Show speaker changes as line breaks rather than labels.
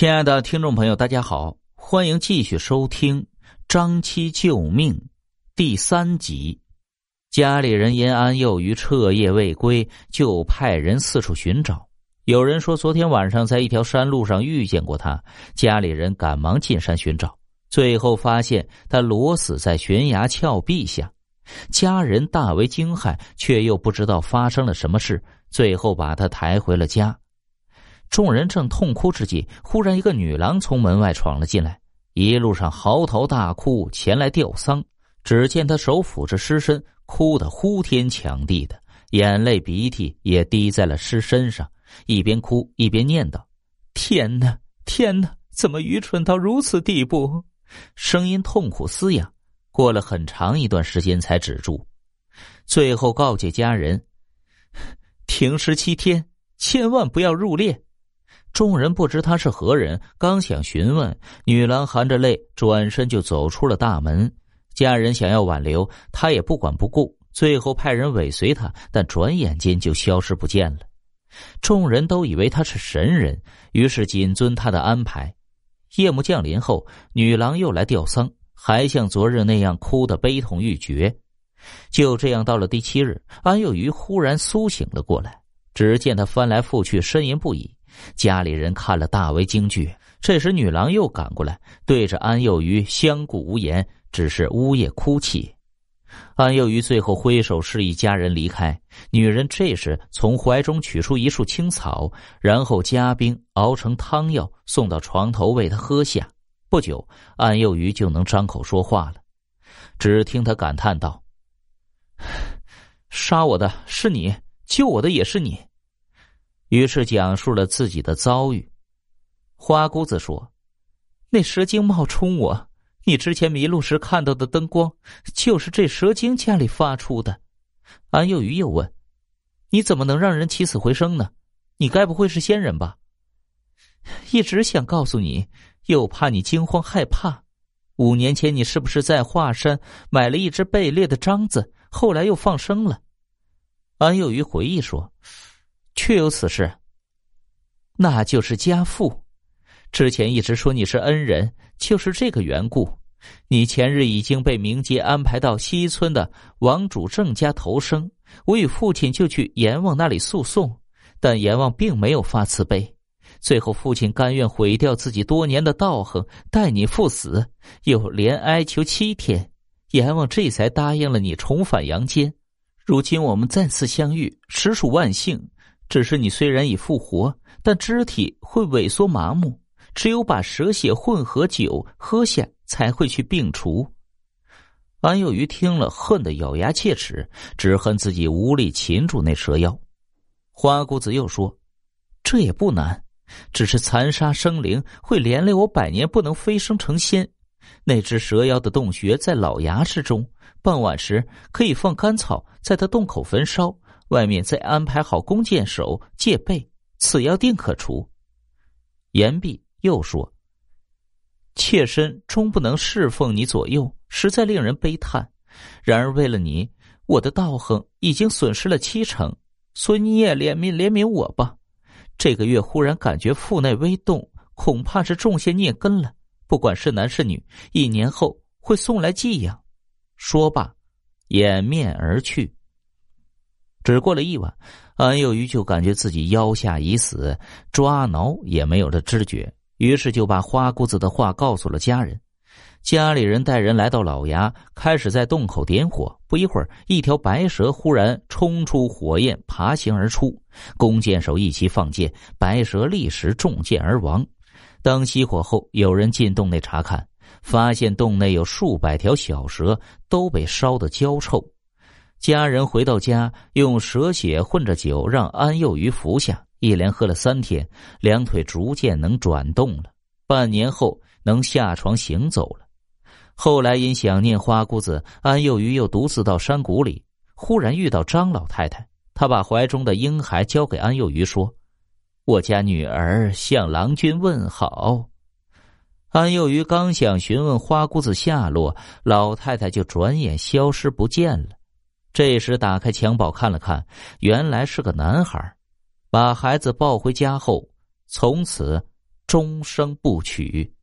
亲爱的听众朋友，大家好，欢迎继续收听《张七救命》第三集。家里人因安幼鱼彻夜未归，就派人四处寻找。有人说，昨天晚上在一条山路上遇见过他。家里人赶忙进山寻找，最后发现他裸死在悬崖峭壁下。家人大为惊骇，却又不知道发生了什么事，最后把他抬回了家。众人正痛哭之际，忽然一个女郎从门外闯了进来，一路上嚎啕大哭，前来吊丧。只见她手抚着尸身，哭得呼天抢地的，眼泪鼻涕也滴在了尸身上，一边哭一边念叨：“天哪，天哪，怎么愚蠢到如此地步？”声音痛苦嘶哑，过了很长一段时间才止住，最后告诫家人：“ 停尸七天，千万不要入殓。”众人不知他是何人，刚想询问，女郎含着泪转身就走出了大门。家人想要挽留，他也不管不顾，最后派人尾随他，但转眼间就消失不见了。众人都以为他是神人，于是谨遵他的安排。夜幕降临后，女郎又来吊丧，还像昨日那样哭得悲痛欲绝。就这样，到了第七日，安幼鱼忽然苏醒了过来，只见他翻来覆去，呻吟不已。家里人看了大为惊惧。这时，女郎又赶过来，对着安幼鱼相顾无言，只是呜咽哭泣。安幼鱼最后挥手示意家人离开。女人这时从怀中取出一束青草，然后加冰熬成汤药，送到床头喂他喝下。不久，安幼鱼就能张口说话了。只听他感叹道：“杀我的是你，救我的也是你。”于是讲述了自己的遭遇。花姑子说：“那蛇精冒充我，你之前迷路时看到的灯光，就是这蛇精家里发出的。”安幼鱼又问：“你怎么能让人起死回生呢？你该不会是仙人吧？”一直想告诉你，又怕你惊慌害怕。五年前你是不是在华山买了一只被猎的獐子，后来又放生了？安幼鱼回忆说。确有此事，那就是家父。之前一直说你是恩人，就是这个缘故。你前日已经被冥界安排到西村的王主郑家投生，我与父亲就去阎王那里诉讼，但阎王并没有发慈悲。最后，父亲甘愿毁掉自己多年的道行，待你赴死，又连哀求七天，阎王这才答应了你重返阳间。如今我们再次相遇，实属万幸。只是你虽然已复活，但肢体会萎缩麻木，只有把蛇血混合酒喝下，才会去病除。安幼鱼听了，恨得咬牙切齿，只恨自己无力擒住那蛇妖。花姑子又说：“这也不难，只是残杀生灵会连累我百年不能飞升成仙。那只蛇妖的洞穴在老崖之中，傍晚时可以放干草在它洞口焚烧。”外面再安排好弓箭手戒备，此妖定可除。言毕，又说：“妾身终不能侍奉你左右，实在令人悲叹。然而为了你，我的道行已经损失了七成，所以你也怜悯怜悯我吧。这个月忽然感觉腹内微动，恐怕是种下孽根了。不管是男是女，一年后会送来寄养。”说罢，掩面而去。只过了一晚，安幼鱼就感觉自己腰下已死，抓挠也没有了知觉，于是就把花姑子的话告诉了家人。家里人带人来到老崖，开始在洞口点火。不一会儿，一条白蛇忽然冲出火焰，爬行而出。弓箭手一齐放箭，白蛇立时中箭而亡。当熄火后，有人进洞内查看，发现洞内有数百条小蛇，都被烧得焦臭。家人回到家，用蛇血混着酒让安幼鱼服下，一连喝了三天，两腿逐渐能转动了。半年后，能下床行走了。后来因想念花姑子，安幼鱼又独自到山谷里，忽然遇到张老太太。她把怀中的婴孩交给安幼鱼，说：“我家女儿向郎君问好。”安幼鱼刚想询问花姑子下落，老太太就转眼消失不见了。这时，打开襁褓看了看，原来是个男孩。把孩子抱回家后，从此终生不娶。